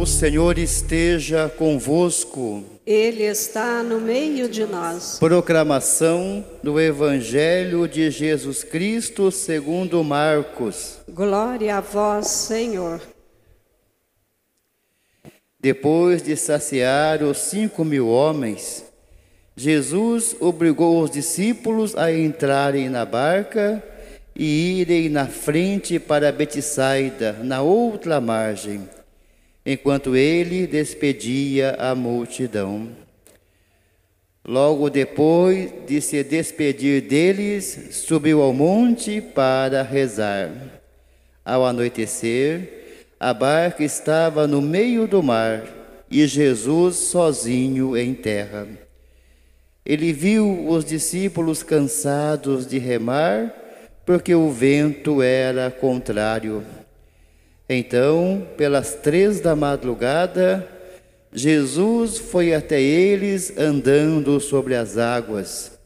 O Senhor esteja convosco. Ele está no meio de nós. Proclamação do Evangelho de Jesus Cristo segundo Marcos. Glória a vós, Senhor. Depois de saciar os cinco mil homens, Jesus obrigou os discípulos a entrarem na barca e irem na frente para Betsaida, na outra margem, enquanto ele despedia a multidão. Logo depois de se despedir deles, subiu ao monte para rezar. Ao anoitecer, a barca estava no meio do mar e Jesus sozinho em terra. Ele viu os discípulos cansados de remar, porque o vento era contrário. Então, pelas três da madrugada, Jesus foi até eles andando sobre as águas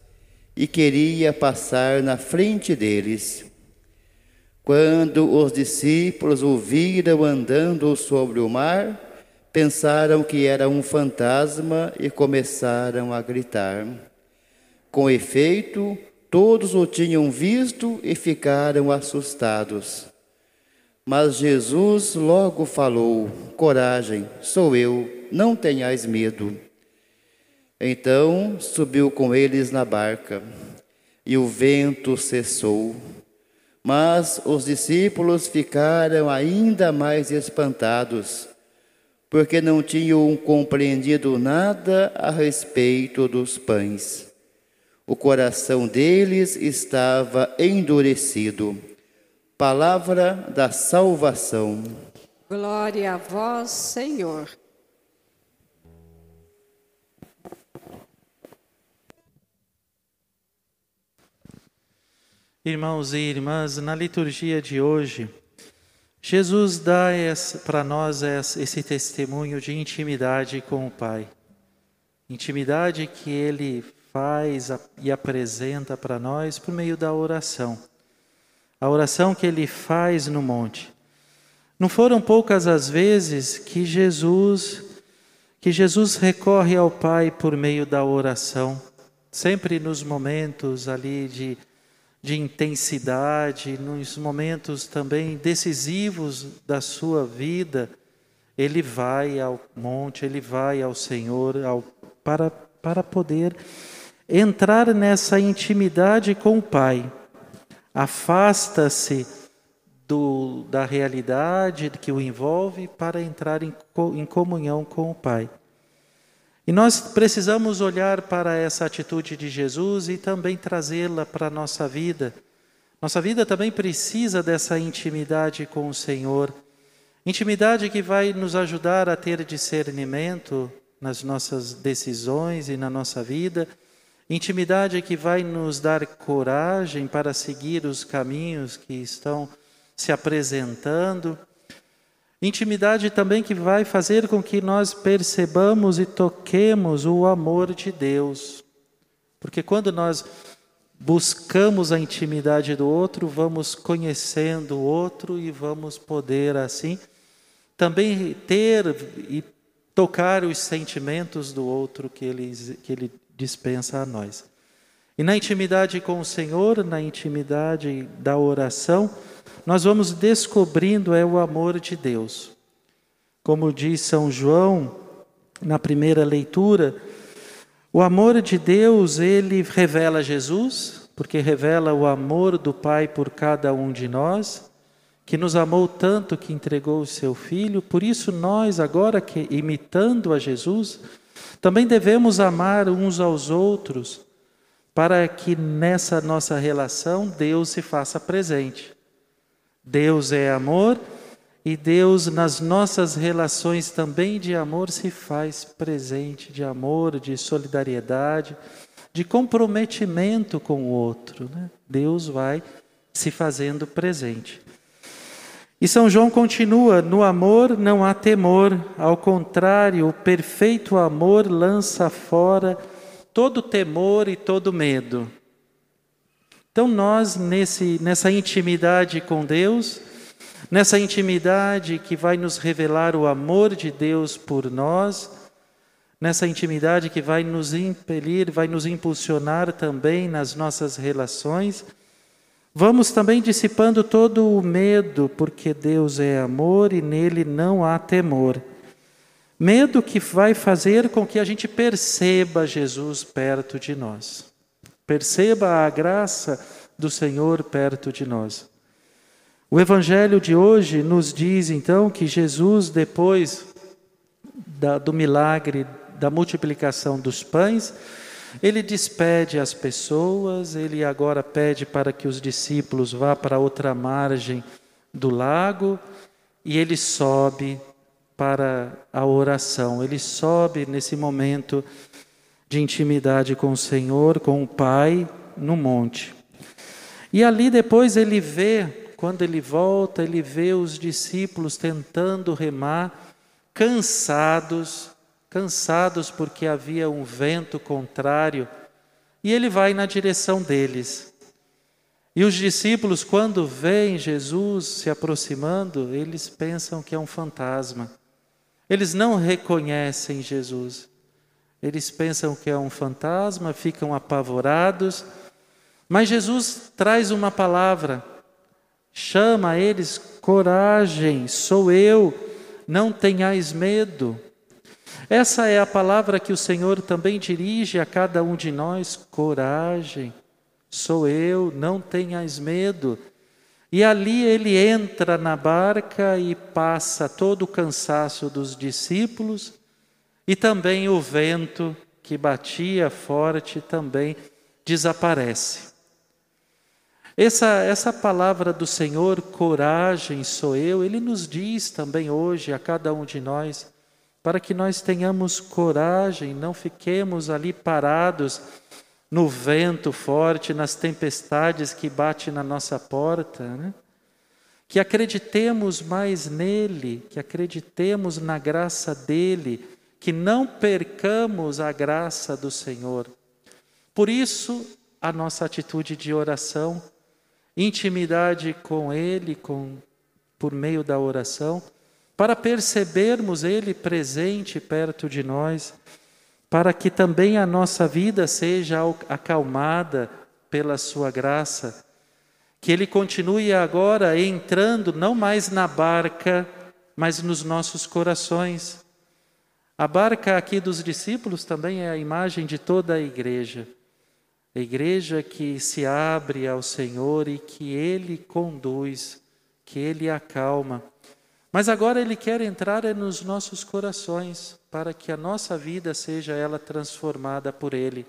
e queria passar na frente deles. Quando os discípulos o viram andando sobre o mar, pensaram que era um fantasma e começaram a gritar. Com efeito, todos o tinham visto e ficaram assustados. Mas Jesus logo falou: Coragem, sou eu, não tenhais medo. Então subiu com eles na barca, e o vento cessou. Mas os discípulos ficaram ainda mais espantados porque não tinham compreendido nada a respeito dos pães. O coração deles estava endurecido. Palavra da salvação. Glória a vós, Senhor. Irmãos e irmãs, na liturgia de hoje, Jesus dá para nós esse testemunho de intimidade com o Pai. Intimidade que Ele faz e apresenta para nós por meio da oração. A oração que Ele faz no monte. Não foram poucas as vezes que Jesus que Jesus recorre ao Pai por meio da oração, sempre nos momentos ali de de intensidade, nos momentos também decisivos da sua vida, ele vai ao monte, ele vai ao Senhor ao, para, para poder entrar nessa intimidade com o Pai. Afasta-se da realidade que o envolve para entrar em, em comunhão com o Pai. E nós precisamos olhar para essa atitude de Jesus e também trazê-la para a nossa vida. Nossa vida também precisa dessa intimidade com o Senhor. Intimidade que vai nos ajudar a ter discernimento nas nossas decisões e na nossa vida. Intimidade que vai nos dar coragem para seguir os caminhos que estão se apresentando. Intimidade também que vai fazer com que nós percebamos e toquemos o amor de Deus. Porque quando nós buscamos a intimidade do outro, vamos conhecendo o outro e vamos poder assim também ter e tocar os sentimentos do outro que ele, que ele dispensa a nós. E na intimidade com o Senhor, na intimidade da oração, nós vamos descobrindo é o amor de Deus. Como diz São João na primeira leitura, o amor de Deus, ele revela Jesus, porque revela o amor do Pai por cada um de nós, que nos amou tanto que entregou o seu filho, por isso nós agora que imitando a Jesus, também devemos amar uns aos outros, para que nessa nossa relação Deus se faça presente. Deus é amor e Deus nas nossas relações também de amor se faz presente, de amor, de solidariedade, de comprometimento com o outro. Né? Deus vai se fazendo presente. E São João continua: no amor não há temor, ao contrário, o perfeito amor lança fora todo temor e todo medo. Então, nós, nesse, nessa intimidade com Deus, nessa intimidade que vai nos revelar o amor de Deus por nós, nessa intimidade que vai nos impelir, vai nos impulsionar também nas nossas relações. Vamos também dissipando todo o medo, porque Deus é amor e nele não há temor. Medo que vai fazer com que a gente perceba Jesus perto de nós. Perceba a graça do Senhor perto de nós. O Evangelho de hoje nos diz então que Jesus, depois da, do milagre da multiplicação dos pães, ele despede as pessoas, ele agora pede para que os discípulos vá para outra margem do lago e ele sobe para a oração. Ele sobe nesse momento de intimidade com o Senhor, com o Pai, no monte. E ali depois ele vê, quando ele volta, ele vê os discípulos tentando remar, cansados, cansados porque havia um vento contrário, e ele vai na direção deles. E os discípulos, quando veem Jesus se aproximando, eles pensam que é um fantasma. Eles não reconhecem Jesus. Eles pensam que é um fantasma, ficam apavorados. Mas Jesus traz uma palavra, chama eles: coragem, sou eu, não tenhais medo. Essa é a palavra que o Senhor também dirige a cada um de nós: coragem, sou eu, não tenhas medo. E ali ele entra na barca e passa todo o cansaço dos discípulos e também o vento que batia forte também desaparece. Essa, essa palavra do Senhor, coragem sou eu, ele nos diz também hoje a cada um de nós para que nós tenhamos coragem, não fiquemos ali parados no vento forte, nas tempestades que bate na nossa porta, né? que acreditemos mais nele, que acreditemos na graça dele, que não percamos a graça do Senhor. Por isso, a nossa atitude de oração, intimidade com ele, com por meio da oração, para percebermos Ele presente perto de nós, para que também a nossa vida seja acalmada pela Sua graça, que Ele continue agora entrando não mais na barca, mas nos nossos corações. A barca aqui dos discípulos também é a imagem de toda a igreja. A igreja que se abre ao Senhor e que Ele conduz, que Ele acalma. Mas agora Ele quer entrar nos nossos corações, para que a nossa vida seja ela transformada por Ele.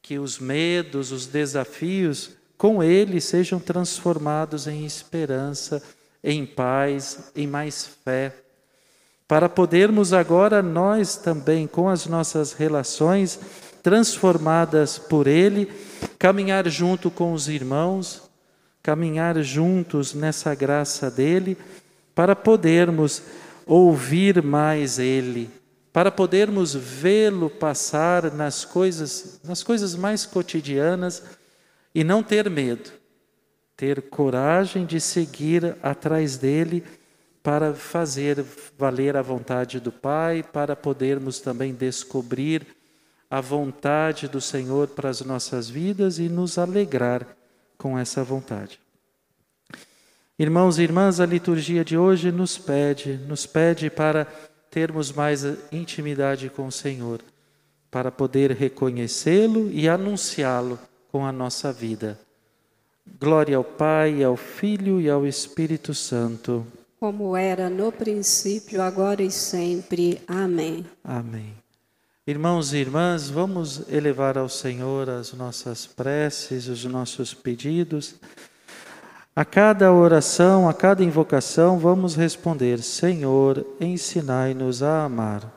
Que os medos, os desafios, com Ele sejam transformados em esperança, em paz, em mais fé. Para podermos agora nós também, com as nossas relações transformadas por Ele, caminhar junto com os irmãos, caminhar juntos nessa graça dele para podermos ouvir mais Ele, para podermos vê-lo passar nas coisas, nas coisas mais cotidianas e não ter medo, ter coragem de seguir atrás dele para fazer valer a vontade do Pai, para podermos também descobrir a vontade do Senhor para as nossas vidas e nos alegrar com essa vontade. Irmãos e irmãs, a liturgia de hoje nos pede, nos pede para termos mais intimidade com o Senhor, para poder reconhecê-lo e anunciá-lo com a nossa vida. Glória ao Pai, ao Filho e ao Espírito Santo. Como era no princípio, agora e sempre. Amém. Amém. Irmãos e irmãs, vamos elevar ao Senhor as nossas preces, os nossos pedidos. A cada oração, a cada invocação, vamos responder: Senhor, ensinai-nos a amar.